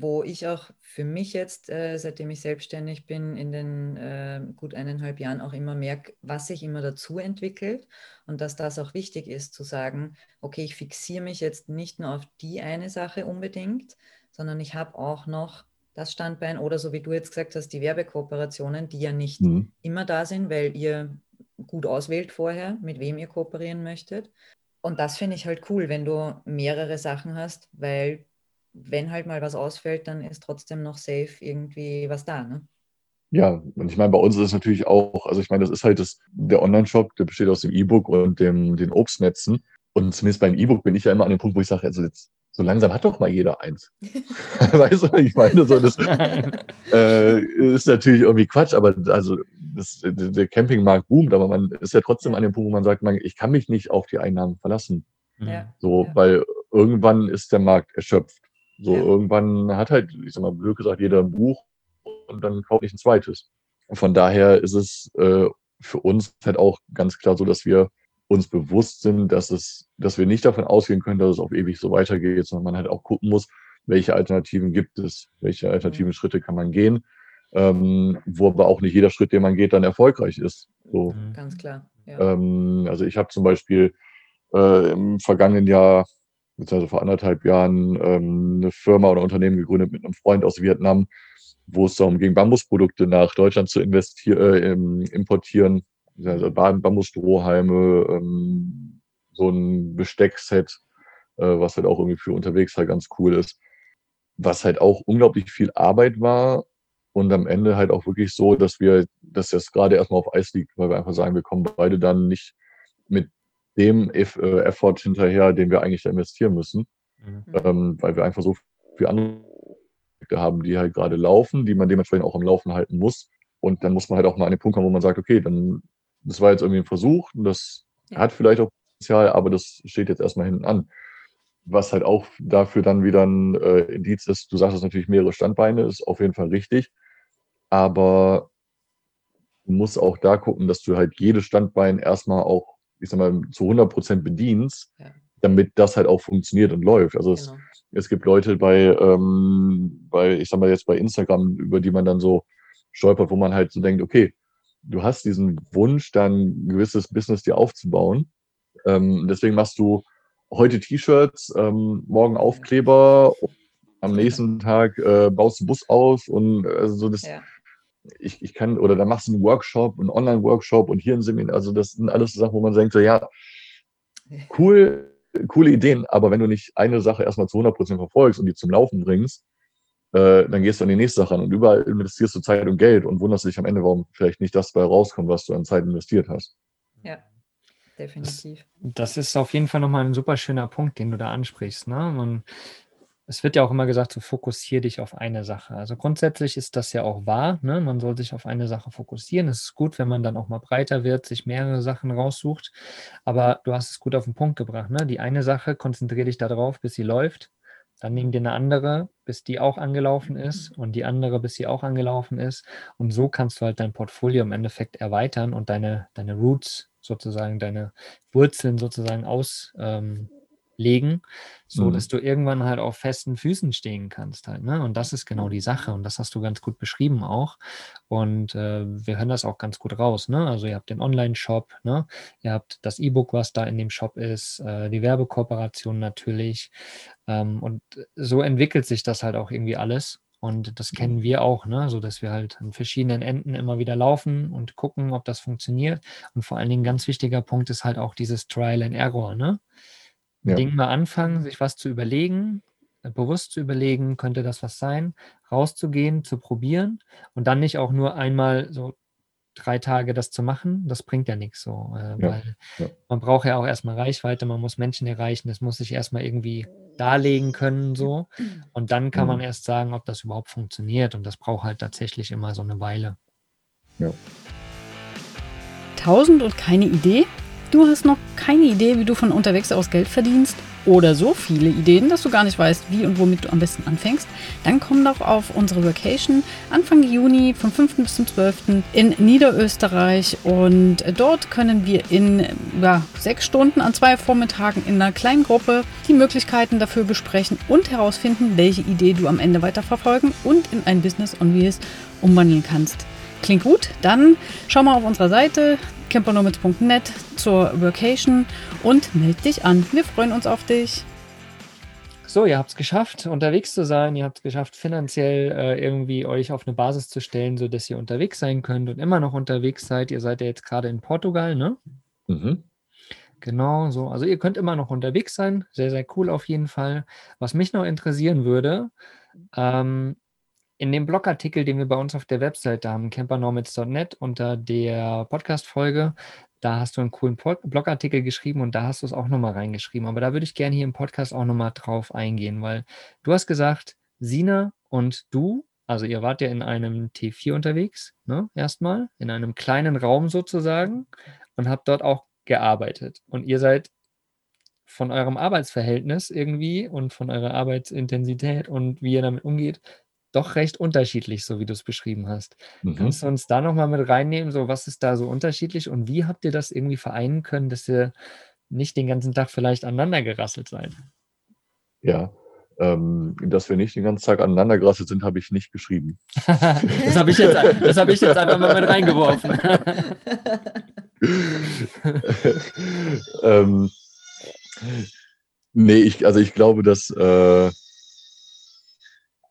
wo ich auch für mich jetzt, äh, seitdem ich selbstständig bin, in den äh, gut eineinhalb Jahren auch immer merke, was sich immer dazu entwickelt und dass das auch wichtig ist zu sagen, okay, ich fixiere mich jetzt nicht nur auf die eine Sache unbedingt, sondern ich habe auch noch das Standbein oder so wie du jetzt gesagt hast, die Werbekooperationen, die ja nicht mhm. immer da sind, weil ihr gut auswählt vorher, mit wem ihr kooperieren möchtet. Und das finde ich halt cool, wenn du mehrere Sachen hast, weil wenn halt mal was ausfällt, dann ist trotzdem noch safe irgendwie was da. Ne? Ja, und ich meine, bei uns ist es natürlich auch, also ich meine, das ist halt das, der Online-Shop, der besteht aus dem E-Book und dem, den Obstnetzen. Und zumindest beim E-Book bin ich ja immer an dem Punkt, wo ich sage, also jetzt, so langsam hat doch mal jeder eins. [laughs] weißt du, ich meine, so das [laughs] äh, ist natürlich irgendwie Quatsch, aber also das, der Campingmarkt boomt, aber man ist ja trotzdem an dem Punkt, wo man sagt, man, ich kann mich nicht auf die Einnahmen verlassen. Ja. So, ja. weil irgendwann ist der Markt erschöpft. So ja. irgendwann hat halt, ich sag mal, blöd gesagt, jeder ein Buch und dann kauft nicht ein zweites. Und von daher ist es äh, für uns halt auch ganz klar so, dass wir uns bewusst sind, dass es, dass wir nicht davon ausgehen können, dass es auf ewig so weitergeht, sondern man halt auch gucken muss, welche Alternativen gibt es, welche alternativen mhm. Schritte kann man gehen, ähm, wo aber auch nicht jeder Schritt, den man geht, dann erfolgreich ist. So. Mhm. Ganz klar. Ja. Ähm, also ich habe zum Beispiel äh, im vergangenen Jahr beziehungsweise vor anderthalb Jahren ähm, eine Firma oder Unternehmen gegründet mit einem Freund aus Vietnam, wo es darum ging, Bambusprodukte nach Deutschland zu investieren, äh, importieren, also Bambusstrohhalme, ähm, so ein Besteckset, äh, was halt auch irgendwie für unterwegs halt ganz cool ist. Was halt auch unglaublich viel Arbeit war und am Ende halt auch wirklich so, dass wir, dass das gerade erstmal auf Eis liegt, weil wir einfach sagen, wir kommen beide dann nicht mit dem äh, Effort hinterher, den wir eigentlich investieren müssen, mhm. ähm, weil wir einfach so viele andere Projekte haben, die halt gerade laufen, die man dementsprechend auch am Laufen halten muss. Und dann muss man halt auch mal an den Punkt kommen, wo man sagt, okay, dann, das war jetzt irgendwie ein Versuch, das ja. hat vielleicht auch Potenzial, aber das steht jetzt erstmal hinten an. Was halt auch dafür dann wieder ein äh, Indiz ist, du sagst es natürlich mehrere Standbeine, ist auf jeden Fall richtig. Aber du musst auch da gucken, dass du halt jedes Standbein erstmal auch, ich sag mal, zu 100 Prozent bedienst, ja. damit das halt auch funktioniert und läuft. Also genau. es, es gibt Leute bei, ähm, bei, ich sag mal jetzt bei Instagram, über die man dann so stolpert, wo man halt so denkt, okay, du hast diesen Wunsch, dann ein gewisses Business dir aufzubauen. Ähm, deswegen machst du heute T-Shirts, ähm, morgen Aufkleber, am nächsten Tag äh, baust du Bus aus und also so das. Ja. Ich, ich kann, oder dann machst du einen Workshop, einen Online-Workshop und hier ein Seminar. Also, das sind alles Sachen, wo man denkt, so, ja, cool, coole Ideen, aber wenn du nicht eine Sache erstmal zu 100% verfolgst und die zum Laufen bringst, äh, dann gehst du an die nächste Sache ran und überall investierst du Zeit und Geld und wunderst dich am Ende, warum vielleicht nicht das bei rauskommt, was du an Zeit investiert hast. Ja, definitiv. Das, das ist auf jeden Fall nochmal ein super schöner Punkt, den du da ansprichst. Ne? Man, es wird ja auch immer gesagt, so fokussiere dich auf eine Sache. Also grundsätzlich ist das ja auch wahr. Ne? Man soll sich auf eine Sache fokussieren. Es ist gut, wenn man dann auch mal breiter wird, sich mehrere Sachen raussucht. Aber du hast es gut auf den Punkt gebracht. Ne? Die eine Sache, konzentriere dich darauf, bis sie läuft. Dann nimm dir eine andere, bis die auch angelaufen ist und die andere, bis sie auch angelaufen ist. Und so kannst du halt dein Portfolio im Endeffekt erweitern und deine, deine Roots sozusagen, deine Wurzeln sozusagen aus, ähm, legen, so mhm. dass du irgendwann halt auf festen Füßen stehen kannst halt. Ne? Und das ist genau die Sache. Und das hast du ganz gut beschrieben auch. Und äh, wir hören das auch ganz gut raus. Ne? Also ihr habt den Online-Shop, ne? ihr habt das E-Book, was da in dem Shop ist, äh, die Werbekooperation natürlich. Ähm, und so entwickelt sich das halt auch irgendwie alles. Und das kennen wir auch, ne? so dass wir halt an verschiedenen Enden immer wieder laufen und gucken, ob das funktioniert. Und vor allen Dingen ganz wichtiger Punkt ist halt auch dieses Trial and Error. Ne? Ja. Ding mal anfangen, sich was zu überlegen, äh, bewusst zu überlegen, könnte das was sein, rauszugehen, zu probieren und dann nicht auch nur einmal so drei Tage das zu machen, das bringt ja nichts so, äh, ja, weil ja. man braucht ja auch erstmal Reichweite, man muss Menschen erreichen, das muss sich erstmal irgendwie darlegen können so und dann kann mhm. man erst sagen, ob das überhaupt funktioniert und das braucht halt tatsächlich immer so eine Weile. Ja. Tausend und keine Idee? Du hast noch keine Idee, wie du von unterwegs aus Geld verdienst oder so viele Ideen, dass du gar nicht weißt, wie und womit du am besten anfängst, dann komm doch auf unsere Vacation Anfang Juni vom 5. bis zum 12. in Niederösterreich und dort können wir in ja, sechs Stunden an zwei Vormittagen in einer kleinen Gruppe die Möglichkeiten dafür besprechen und herausfinden, welche Idee du am Ende weiterverfolgen und in ein Business on Wheels umwandeln kannst. Klingt gut? Dann schau mal auf unserer Seite campernomads.net zur Workation und melde dich an. Wir freuen uns auf dich. So, ihr habt es geschafft, unterwegs zu sein. Ihr habt es geschafft, finanziell äh, irgendwie euch auf eine Basis zu stellen, sodass ihr unterwegs sein könnt und immer noch unterwegs seid. Ihr seid ja jetzt gerade in Portugal, ne? Mhm. Genau, so. Also ihr könnt immer noch unterwegs sein. Sehr, sehr cool auf jeden Fall. Was mich noch interessieren würde, ähm, in dem Blogartikel, den wir bei uns auf der Webseite haben, campernomads.net, unter der Podcast-Folge, da hast du einen coolen Blogartikel geschrieben und da hast du es auch nochmal reingeschrieben. Aber da würde ich gerne hier im Podcast auch nochmal drauf eingehen, weil du hast gesagt, Sina und du, also ihr wart ja in einem T4 unterwegs, ne, erstmal, in einem kleinen Raum sozusagen und habt dort auch gearbeitet. Und ihr seid von eurem Arbeitsverhältnis irgendwie und von eurer Arbeitsintensität und wie ihr damit umgeht, doch recht unterschiedlich, so wie du es beschrieben hast. Mhm. Kannst du uns da nochmal mit reinnehmen, so was ist da so unterschiedlich und wie habt ihr das irgendwie vereinen können, dass ihr nicht den ganzen Tag vielleicht aneinander gerasselt seid? Ja, ähm, dass wir nicht den ganzen Tag aneinander gerasselt sind, habe ich nicht geschrieben. [laughs] das habe ich, jetzt, hab ich jetzt einfach mal mit reingeworfen. [laughs] ähm, nee, ich, also ich glaube, dass äh,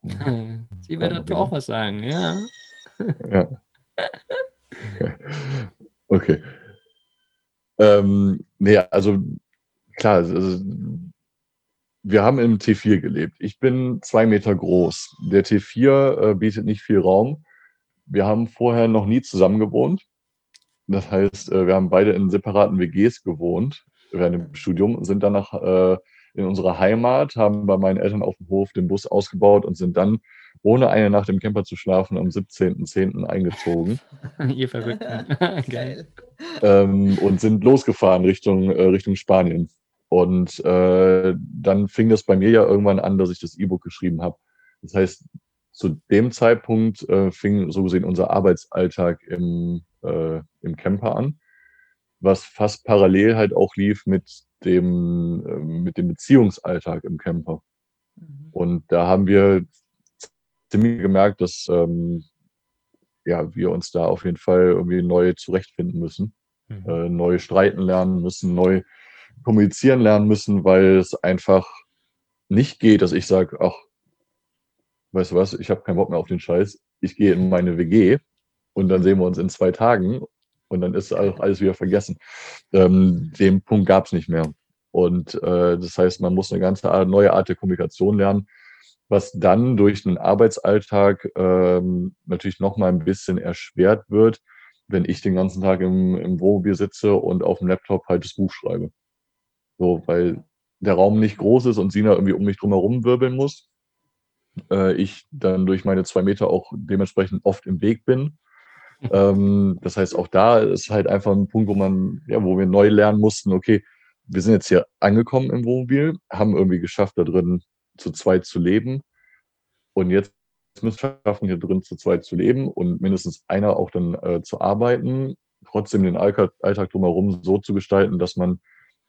[laughs] Sie wird dazu auch was sagen, ja. Ja. [laughs] Okay. Ähm, nee, also klar, also, wir haben im T4 gelebt. Ich bin zwei Meter groß. Der T4 äh, bietet nicht viel Raum. Wir haben vorher noch nie zusammen gewohnt. Das heißt, äh, wir haben beide in separaten WGs gewohnt während dem Studium, sind danach äh, in unserer Heimat, haben bei meinen Eltern auf dem Hof den Bus ausgebaut und sind dann, ohne eine Nacht im Camper zu schlafen, am 17.10. eingezogen. [laughs] Ihr Verrückten. [laughs] [laughs] Geil. Ähm, und sind losgefahren Richtung, äh, Richtung Spanien. Und äh, dann fing das bei mir ja irgendwann an, dass ich das E-Book geschrieben habe. Das heißt, zu dem Zeitpunkt äh, fing so gesehen unser Arbeitsalltag im äh, im Camper an, was fast parallel halt auch lief mit dem, äh, mit dem Beziehungsalltag im Camper. Mhm. Und da haben wir ziemlich gemerkt, dass ähm, ja, wir uns da auf jeden Fall irgendwie neu zurechtfinden müssen, mhm. äh, neu streiten lernen müssen, neu kommunizieren lernen müssen, weil es einfach nicht geht, dass ich sage, ach, weißt du was, ich habe keinen Bock mehr auf den Scheiß, ich gehe in meine WG und dann sehen wir uns in zwei Tagen und dann ist auch alles wieder vergessen. Ähm, den Punkt gab es nicht mehr. Und äh, das heißt, man muss eine ganz neue Art der Kommunikation lernen, was dann durch den Arbeitsalltag ähm, natürlich nochmal ein bisschen erschwert wird, wenn ich den ganzen Tag im, im Wohnmobil sitze und auf dem Laptop halt das Buch schreibe. So, weil der Raum nicht groß ist und Sina irgendwie um mich drum herum wirbeln muss. Äh, ich dann durch meine zwei Meter auch dementsprechend oft im Weg bin. Ähm, das heißt, auch da ist halt einfach ein Punkt, wo man, ja, wo wir neu lernen mussten, okay, wir sind jetzt hier angekommen im Wohnmobil, haben irgendwie geschafft, da drin zu zweit zu leben. Und jetzt müssen wir schaffen, hier drin zu zweit zu leben und mindestens einer auch dann äh, zu arbeiten, trotzdem den Alltag, drumherum so zu gestalten, dass man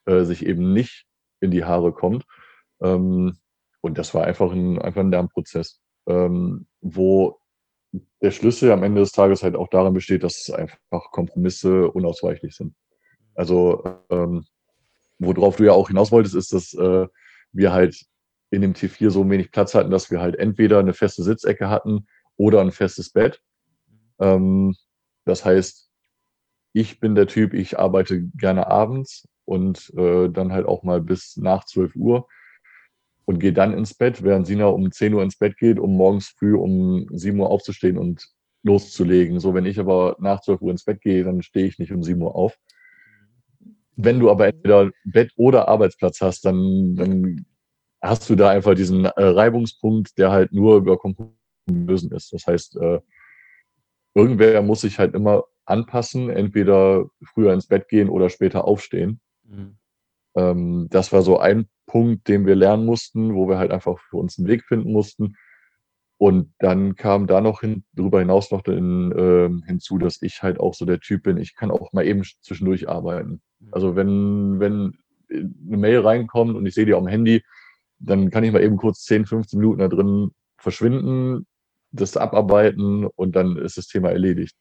äh, sich eben nicht in die Haare kommt. Ähm, und das war einfach ein, einfach ein Lernprozess, ähm, wo der Schlüssel am Ende des Tages halt auch darin besteht, dass einfach Kompromisse unausweichlich sind. Also ähm, worauf du ja auch hinaus wolltest, ist, dass äh, wir halt in dem T4 so wenig Platz hatten, dass wir halt entweder eine feste Sitzecke hatten oder ein festes Bett. Ähm, das heißt, ich bin der Typ, ich arbeite gerne abends und äh, dann halt auch mal bis nach 12 Uhr und gehe dann ins Bett, während Sina um 10 Uhr ins Bett geht, um morgens früh um 7 Uhr aufzustehen und loszulegen. So, wenn ich aber nach 12 Uhr ins Bett gehe, dann stehe ich nicht um 7 Uhr auf. Wenn du aber entweder Bett oder Arbeitsplatz hast, dann, dann hast du da einfach diesen äh, Reibungspunkt, der halt nur über Kompromissen ist. Das heißt, äh, irgendwer muss sich halt immer anpassen, entweder früher ins Bett gehen oder später aufstehen. Mhm. Ähm, das war so ein Punkt, den wir lernen mussten, wo wir halt einfach für uns einen Weg finden mussten. Und dann kam da noch hin, darüber hinaus noch in, äh, hinzu, dass ich halt auch so der Typ bin, ich kann auch mal eben zwischendurch arbeiten. Also wenn, wenn eine Mail reinkommt und ich sehe die auf dem Handy, dann kann ich mal eben kurz 10, 15 Minuten da drin verschwinden, das abarbeiten und dann ist das Thema erledigt.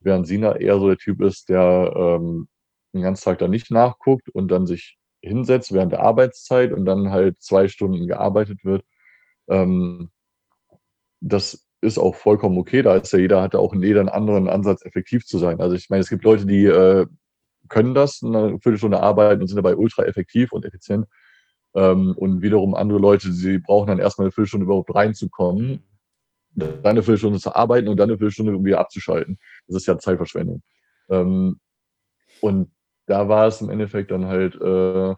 Während Sina eher so der Typ ist, der ähm, den ganzen Tag da nicht nachguckt und dann sich hinsetzt während der Arbeitszeit und dann halt zwei Stunden gearbeitet wird. Ähm, das ist auch vollkommen okay. Da ist ja jeder, hat ja auch jeder einen anderen Ansatz, effektiv zu sein. Also ich meine, es gibt Leute, die äh, können das, eine Viertelstunde arbeiten und sind dabei ultra effektiv und effizient. Ähm, und wiederum andere Leute, sie brauchen dann erstmal eine Viertelstunde überhaupt reinzukommen, dann eine Viertelstunde zu arbeiten und dann eine Viertelstunde wieder abzuschalten. Das ist ja Zeitverschwendung. Ähm, und da war es im Endeffekt dann halt äh,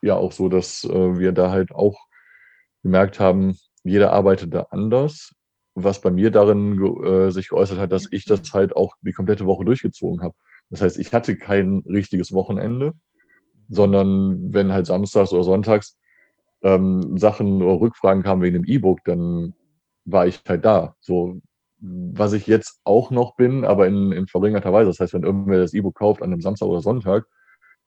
ja auch so, dass äh, wir da halt auch gemerkt haben, jeder arbeitet da anders. Was bei mir darin äh, sich geäußert hat, dass ich das halt auch die komplette Woche durchgezogen habe. Das heißt, ich hatte kein richtiges Wochenende, sondern wenn halt samstags oder sonntags ähm, Sachen oder Rückfragen kamen wegen dem E-Book, dann war ich halt da. So, was ich jetzt auch noch bin, aber in, in verringerter Weise. Das heißt, wenn irgendwer das E-Book kauft an einem Samstag oder Sonntag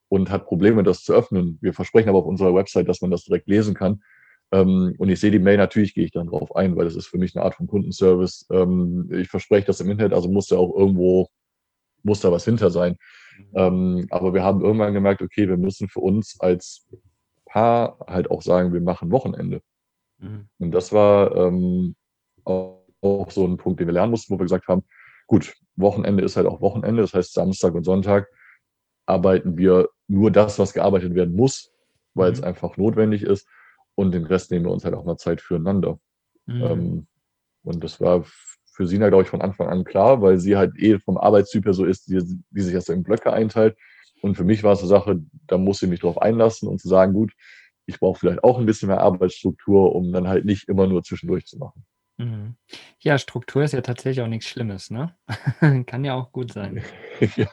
und hat Probleme, das zu öffnen, wir versprechen aber auf unserer Website, dass man das direkt lesen kann. Ähm, und ich sehe die Mail, natürlich gehe ich dann drauf ein, weil das ist für mich eine Art von Kundenservice. Ähm, ich verspreche das im Internet, also muss da auch irgendwo, muss da was hinter sein. Ähm, aber wir haben irgendwann gemerkt, okay, wir müssen für uns als Paar halt auch sagen, wir machen Wochenende. Mhm. Und das war ähm, auch auch so ein Punkt, den wir lernen mussten, wo wir gesagt haben, gut, Wochenende ist halt auch Wochenende, das heißt Samstag und Sonntag arbeiten wir nur das, was gearbeitet werden muss, weil mhm. es einfach notwendig ist und den Rest nehmen wir uns halt auch mal Zeit füreinander. Mhm. Ähm, und das war für Sina, glaube ich, von Anfang an klar, weil sie halt eh vom Arbeitstyp her so ist, die, die sich erst in Blöcke einteilt. Und für mich war es eine Sache, da muss ich mich drauf einlassen und zu sagen, gut, ich brauche vielleicht auch ein bisschen mehr Arbeitsstruktur, um dann halt nicht immer nur zwischendurch zu machen. Mhm. Ja, Struktur ist ja tatsächlich auch nichts Schlimmes, ne? [laughs] Kann ja auch gut sein. [laughs] Ja.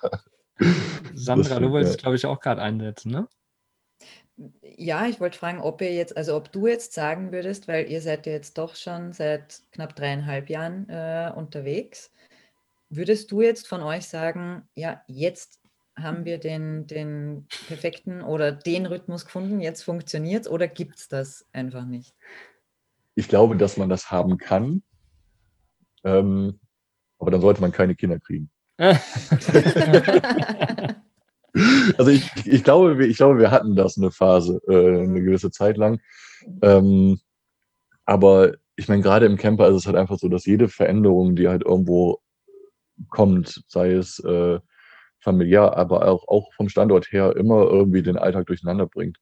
Sandra, stimmt, du wolltest, ja. glaube ich, auch gerade einsetzen, ne? Ja, ich wollte fragen, ob ihr jetzt, also ob du jetzt sagen würdest, weil ihr seid ja jetzt doch schon seit knapp dreieinhalb Jahren äh, unterwegs. würdest du jetzt von euch sagen, ja, jetzt haben wir den, den perfekten oder den Rhythmus gefunden, jetzt funktioniert es oder gibt es das einfach nicht? Ich glaube, dass man das haben kann, ähm, aber dann sollte man keine Kinder kriegen. [laughs] also ich, ich, glaube, ich glaube, wir hatten das eine Phase, äh, eine gewisse Zeit lang. Ähm, aber ich meine, gerade im Camper ist es halt einfach so, dass jede Veränderung, die halt irgendwo kommt, sei es äh, familiär, aber auch, auch vom Standort her, immer irgendwie den Alltag durcheinander bringt.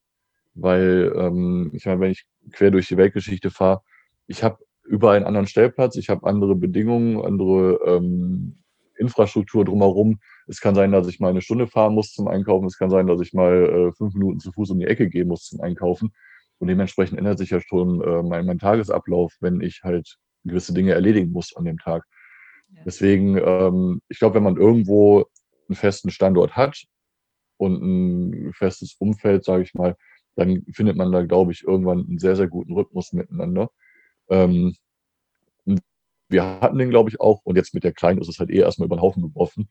Weil, ähm, ich meine, wenn ich quer durch die Weltgeschichte fahre, ich habe überall einen anderen Stellplatz, ich habe andere Bedingungen, andere ähm, Infrastruktur drumherum. Es kann sein, dass ich mal eine Stunde fahren muss zum Einkaufen. Es kann sein, dass ich mal äh, fünf Minuten zu Fuß um die Ecke gehen muss zum Einkaufen. Und dementsprechend ändert sich ja schon äh, mein, mein Tagesablauf, wenn ich halt gewisse Dinge erledigen muss an dem Tag. Ja. Deswegen, ähm, ich glaube, wenn man irgendwo einen festen Standort hat und ein festes Umfeld, sage ich mal, dann findet man da, glaube ich, irgendwann einen sehr, sehr guten Rhythmus miteinander. Ähm, wir hatten den, glaube ich, auch. Und jetzt mit der Kleinen ist es halt eh erstmal über den Haufen geworfen.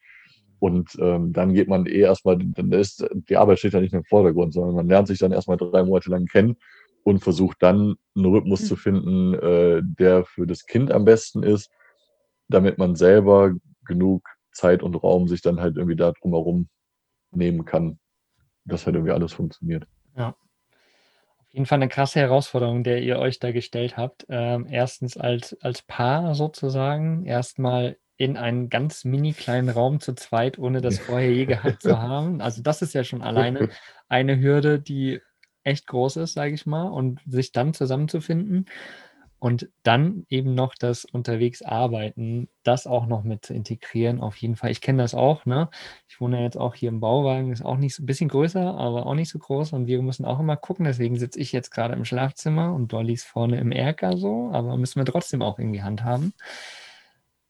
Und ähm, dann geht man eh erstmal, dann ist die Arbeit steht ja nicht mehr im Vordergrund, sondern man lernt sich dann erstmal drei Monate lang kennen und versucht dann einen Rhythmus mhm. zu finden, äh, der für das Kind am besten ist, damit man selber genug Zeit und Raum sich dann halt irgendwie da drumherum nehmen kann, dass halt irgendwie alles funktioniert. Ja jeden Fall eine krasse Herausforderung, der ihr euch da gestellt habt. Ähm, erstens als, als Paar sozusagen, erstmal in einen ganz mini kleinen Raum zu zweit, ohne das vorher je gehabt zu [laughs] haben. Also das ist ja schon alleine eine Hürde, die echt groß ist, sage ich mal, und sich dann zusammenzufinden. Und dann eben noch das unterwegs arbeiten, das auch noch mit integrieren, auf jeden Fall. Ich kenne das auch, ne? Ich wohne jetzt auch hier im Bauwagen, ist auch nicht so ein bisschen größer, aber auch nicht so groß. Und wir müssen auch immer gucken. Deswegen sitze ich jetzt gerade im Schlafzimmer und Dolly ist vorne im Erker so, aber müssen wir trotzdem auch irgendwie handhaben.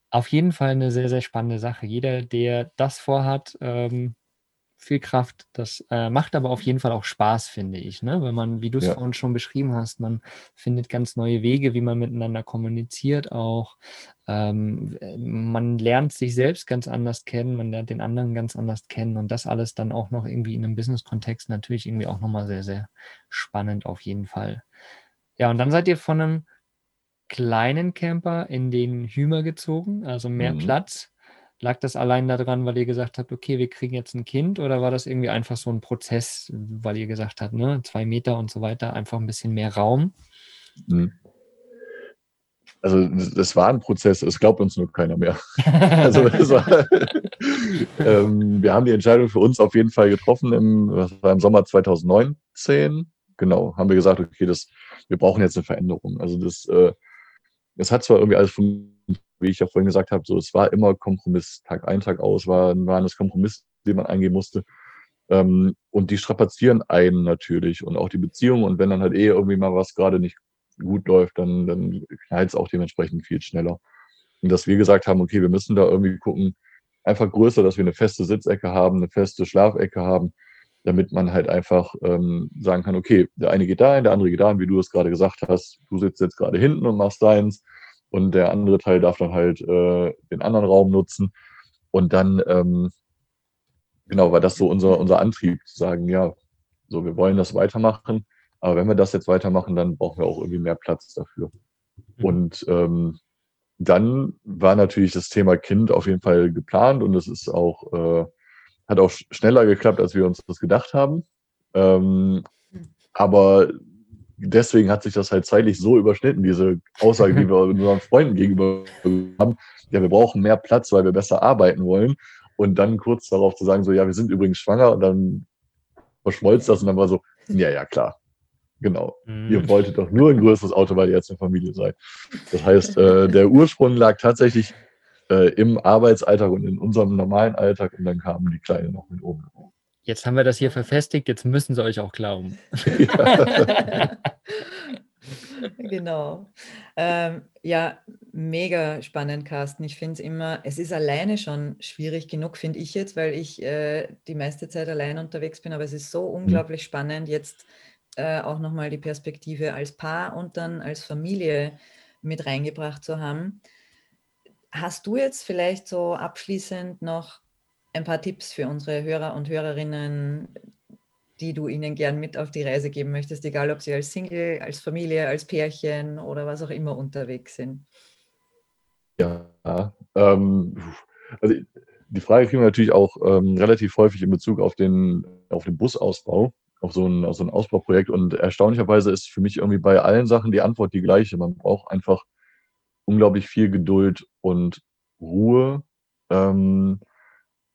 Auf jeden Fall eine sehr, sehr spannende Sache. Jeder, der das vorhat, ähm, viel Kraft. Das äh, macht aber auf jeden Fall auch Spaß, finde ich. Ne? Wenn man, wie du es ja. vorhin schon beschrieben hast, man findet ganz neue Wege, wie man miteinander kommuniziert auch. Ähm, man lernt sich selbst ganz anders kennen, man lernt den anderen ganz anders kennen und das alles dann auch noch irgendwie in einem Business-Kontext natürlich irgendwie auch nochmal sehr, sehr spannend auf jeden Fall. Ja, und dann seid ihr von einem kleinen Camper in den Hümer gezogen, also mehr mhm. Platz. Lag das allein daran, weil ihr gesagt habt, okay, wir kriegen jetzt ein Kind oder war das irgendwie einfach so ein Prozess, weil ihr gesagt habt, ne, zwei Meter und so weiter, einfach ein bisschen mehr Raum? Mhm. Also das war ein Prozess, es glaubt uns nur keiner mehr. [laughs] also war, ähm, wir haben die Entscheidung für uns auf jeden Fall getroffen im, im Sommer 2019. Genau, haben wir gesagt, okay, das, wir brauchen jetzt eine Veränderung. Also das, äh, das hat zwar irgendwie alles funktioniert, wie ich ja vorhin gesagt habe, so es war immer Kompromiss, Tag ein, Tag aus, war, waren es Kompromiss, den man eingehen musste. Ähm, und die strapazieren einen natürlich und auch die Beziehung. Und wenn dann halt eh irgendwie mal was gerade nicht gut läuft, dann, dann knallt es auch dementsprechend viel schneller. Und dass wir gesagt haben, okay, wir müssen da irgendwie gucken, einfach größer, dass wir eine feste Sitzecke haben, eine feste Schlafecke haben, damit man halt einfach ähm, sagen kann, okay, der eine geht da hin, der andere geht da hin, wie du es gerade gesagt hast, du sitzt jetzt gerade hinten und machst deins und der andere Teil darf dann halt äh, den anderen Raum nutzen. Und dann, ähm, genau, war das so unser, unser Antrieb, zu sagen, ja, so, wir wollen das weitermachen, aber wenn wir das jetzt weitermachen, dann brauchen wir auch irgendwie mehr Platz dafür. Mhm. Und ähm, dann war natürlich das Thema Kind auf jeden Fall geplant und es ist auch, äh, hat auch schneller geklappt, als wir uns das gedacht haben. Ähm, aber deswegen hat sich das halt zeitlich so überschnitten, diese Aussage, die [laughs] wir unseren Freunden gegenüber haben. Ja, wir brauchen mehr Platz, weil wir besser arbeiten wollen. Und dann kurz darauf zu sagen, so, ja, wir sind übrigens schwanger und dann verschmolz das und dann war so, ja, ja, klar. Genau. Mhm. Ihr wolltet doch nur ein größeres Auto, weil ihr jetzt eine Familie seid. Das heißt, äh, der Ursprung lag tatsächlich äh, im Arbeitsalltag und in unserem normalen Alltag und dann kamen die Kleine noch mit oben jetzt haben wir das hier verfestigt, jetzt müssen sie euch auch glauben. Ja. [laughs] genau. Ähm, ja, mega spannend, Carsten. Ich finde es immer, es ist alleine schon schwierig genug, finde ich jetzt, weil ich äh, die meiste Zeit allein unterwegs bin, aber es ist so mhm. unglaublich spannend, jetzt äh, auch nochmal die Perspektive als Paar und dann als Familie mit reingebracht zu haben hast du jetzt vielleicht so abschließend noch ein paar Tipps für unsere Hörer und Hörerinnen, die du ihnen gern mit auf die Reise geben möchtest, egal ob sie als Single, als Familie, als Pärchen oder was auch immer unterwegs sind? Ja, ähm, also die Frage kriegen wir natürlich auch ähm, relativ häufig in Bezug auf den, auf den Busausbau, auf so, ein, auf so ein Ausbauprojekt. Und erstaunlicherweise ist für mich irgendwie bei allen Sachen die Antwort die gleiche. Man braucht einfach unglaublich viel Geduld und Ruhe. Ähm,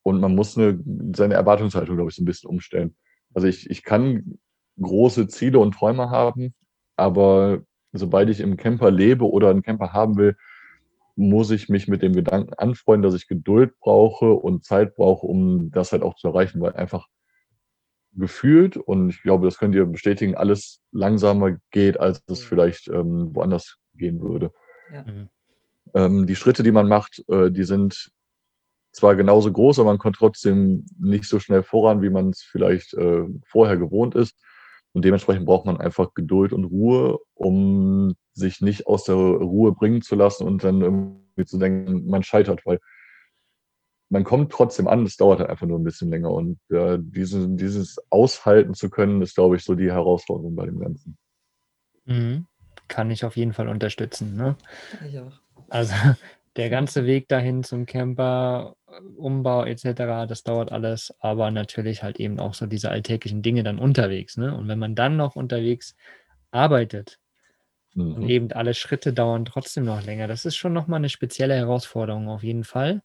und man muss eine, seine Erwartungshaltung, glaube ich, so ein bisschen umstellen. Also ich, ich kann große Ziele und Träume haben, aber sobald ich im Camper lebe oder einen Camper haben will, muss ich mich mit dem Gedanken anfreunden, dass ich Geduld brauche und Zeit brauche, um das halt auch zu erreichen, weil einfach gefühlt, und ich glaube, das könnt ihr bestätigen, alles langsamer geht, als es vielleicht ähm, woanders gehen würde. Ja. Mhm. Ähm, die Schritte, die man macht, äh, die sind zwar genauso groß, aber man kommt trotzdem nicht so schnell voran, wie man es vielleicht äh, vorher gewohnt ist. Und dementsprechend braucht man einfach Geduld und Ruhe, um sich nicht aus der Ruhe bringen zu lassen und dann irgendwie zu denken, man scheitert, weil man kommt trotzdem an, es dauert halt einfach nur ein bisschen länger. Und äh, diese, dieses aushalten zu können, ist, glaube ich, so die Herausforderung bei dem Ganzen. Mhm. Kann ich auf jeden Fall unterstützen. Ne? Ich auch. Also [laughs] der ganze Weg dahin zum Camper, Umbau etc., das dauert alles, aber natürlich halt eben auch so diese alltäglichen Dinge dann unterwegs. Ne? Und wenn man dann noch unterwegs arbeitet mhm. und eben alle Schritte dauern trotzdem noch länger, das ist schon nochmal eine spezielle Herausforderung auf jeden Fall,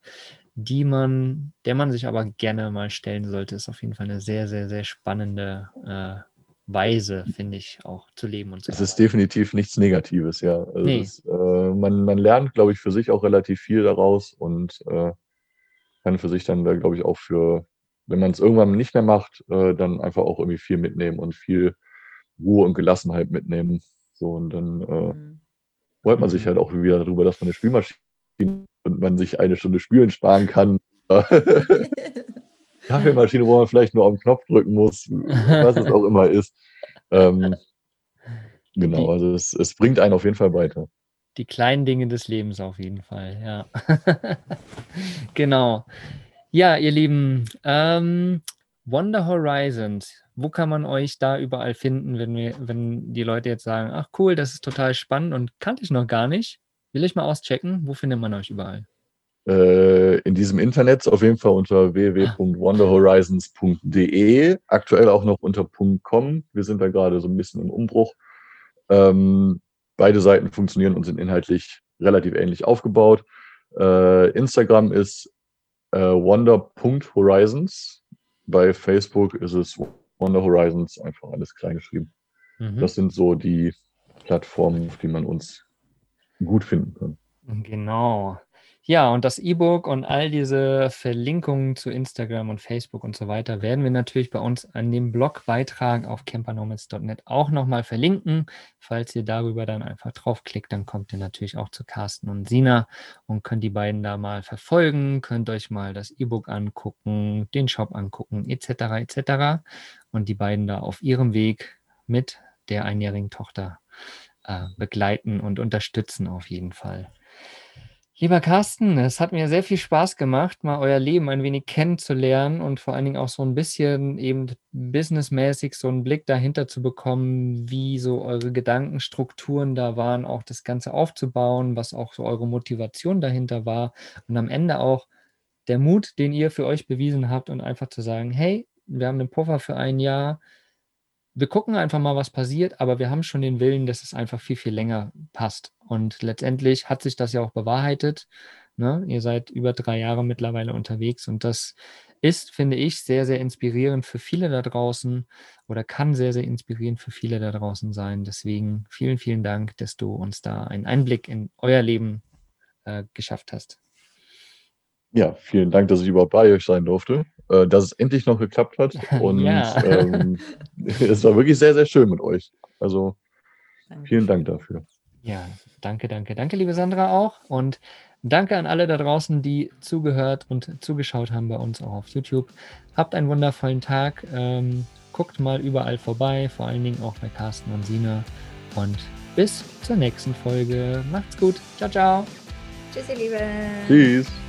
die man, der man sich aber gerne mal stellen sollte, ist auf jeden Fall eine sehr, sehr, sehr spannende äh, Weise, finde ich, auch zu leben und zu Es ist definitiv nichts Negatives, ja. Also nee. ist, äh, man, man lernt, glaube ich, für sich auch relativ viel daraus und äh, kann für sich dann, glaube ich, auch für, wenn man es irgendwann nicht mehr macht, äh, dann einfach auch irgendwie viel mitnehmen und viel Ruhe und Gelassenheit mitnehmen. So, und dann äh, mhm. freut man sich mhm. halt auch wieder darüber, dass man eine Spülmaschine und man sich eine Stunde Spülen sparen kann. [laughs] Kaffeemaschine, wo man vielleicht nur auf den Knopf drücken muss, was es auch immer ist. Ähm, genau, also es, es bringt einen auf jeden Fall weiter. Die kleinen Dinge des Lebens auf jeden Fall, ja. [laughs] genau. Ja, ihr Lieben, ähm, Wonder Horizons, wo kann man euch da überall finden, wenn, wir, wenn die Leute jetzt sagen, ach cool, das ist total spannend und kannte ich noch gar nicht. Will ich mal auschecken, wo findet man euch überall? äh, in diesem Internet auf jeden Fall unter www.wonderhorizons.de, aktuell auch noch unter .com. Wir sind da gerade so ein bisschen im Umbruch. Ähm, beide Seiten funktionieren und sind inhaltlich relativ ähnlich aufgebaut. Äh, Instagram ist äh, wonder.horizons. Bei Facebook ist es Wonder Horizons, einfach alles klein geschrieben. Mhm. Das sind so die Plattformen, auf die man uns gut finden kann. Genau. Ja, und das E-Book und all diese Verlinkungen zu Instagram und Facebook und so weiter werden wir natürlich bei uns an dem Blogbeitrag auf campernomads.net auch nochmal verlinken. Falls ihr darüber dann einfach draufklickt, dann kommt ihr natürlich auch zu Carsten und Sina und könnt die beiden da mal verfolgen, könnt euch mal das E-Book angucken, den Shop angucken, etc. etc. Und die beiden da auf ihrem Weg mit der einjährigen Tochter äh, begleiten und unterstützen auf jeden Fall. Lieber Carsten, es hat mir sehr viel Spaß gemacht, mal euer Leben ein wenig kennenzulernen und vor allen Dingen auch so ein bisschen eben businessmäßig so einen Blick dahinter zu bekommen, wie so eure Gedankenstrukturen da waren, auch das Ganze aufzubauen, was auch so eure Motivation dahinter war und am Ende auch der Mut, den ihr für euch bewiesen habt und einfach zu sagen, hey, wir haben einen Puffer für ein Jahr, wir gucken einfach mal, was passiert, aber wir haben schon den Willen, dass es einfach viel, viel länger passt. Und letztendlich hat sich das ja auch bewahrheitet. Ne? Ihr seid über drei Jahre mittlerweile unterwegs und das ist, finde ich, sehr, sehr inspirierend für viele da draußen oder kann sehr, sehr inspirierend für viele da draußen sein. Deswegen vielen, vielen Dank, dass du uns da einen Einblick in euer Leben äh, geschafft hast. Ja, vielen Dank, dass ich überhaupt bei euch sein durfte, äh, dass es endlich noch geklappt hat. [laughs] Und ja. ähm, [laughs] es war wirklich sehr, sehr schön mit euch. Also vielen Dank dafür. Ja, danke, danke, danke, liebe Sandra auch. Und danke an alle da draußen, die zugehört und zugeschaut haben bei uns auch auf YouTube. Habt einen wundervollen Tag. Ähm, guckt mal überall vorbei, vor allen Dingen auch bei Carsten und Sina. Und bis zur nächsten Folge. Macht's gut. Ciao, ciao. Tschüss, ihr Lieben. Tschüss.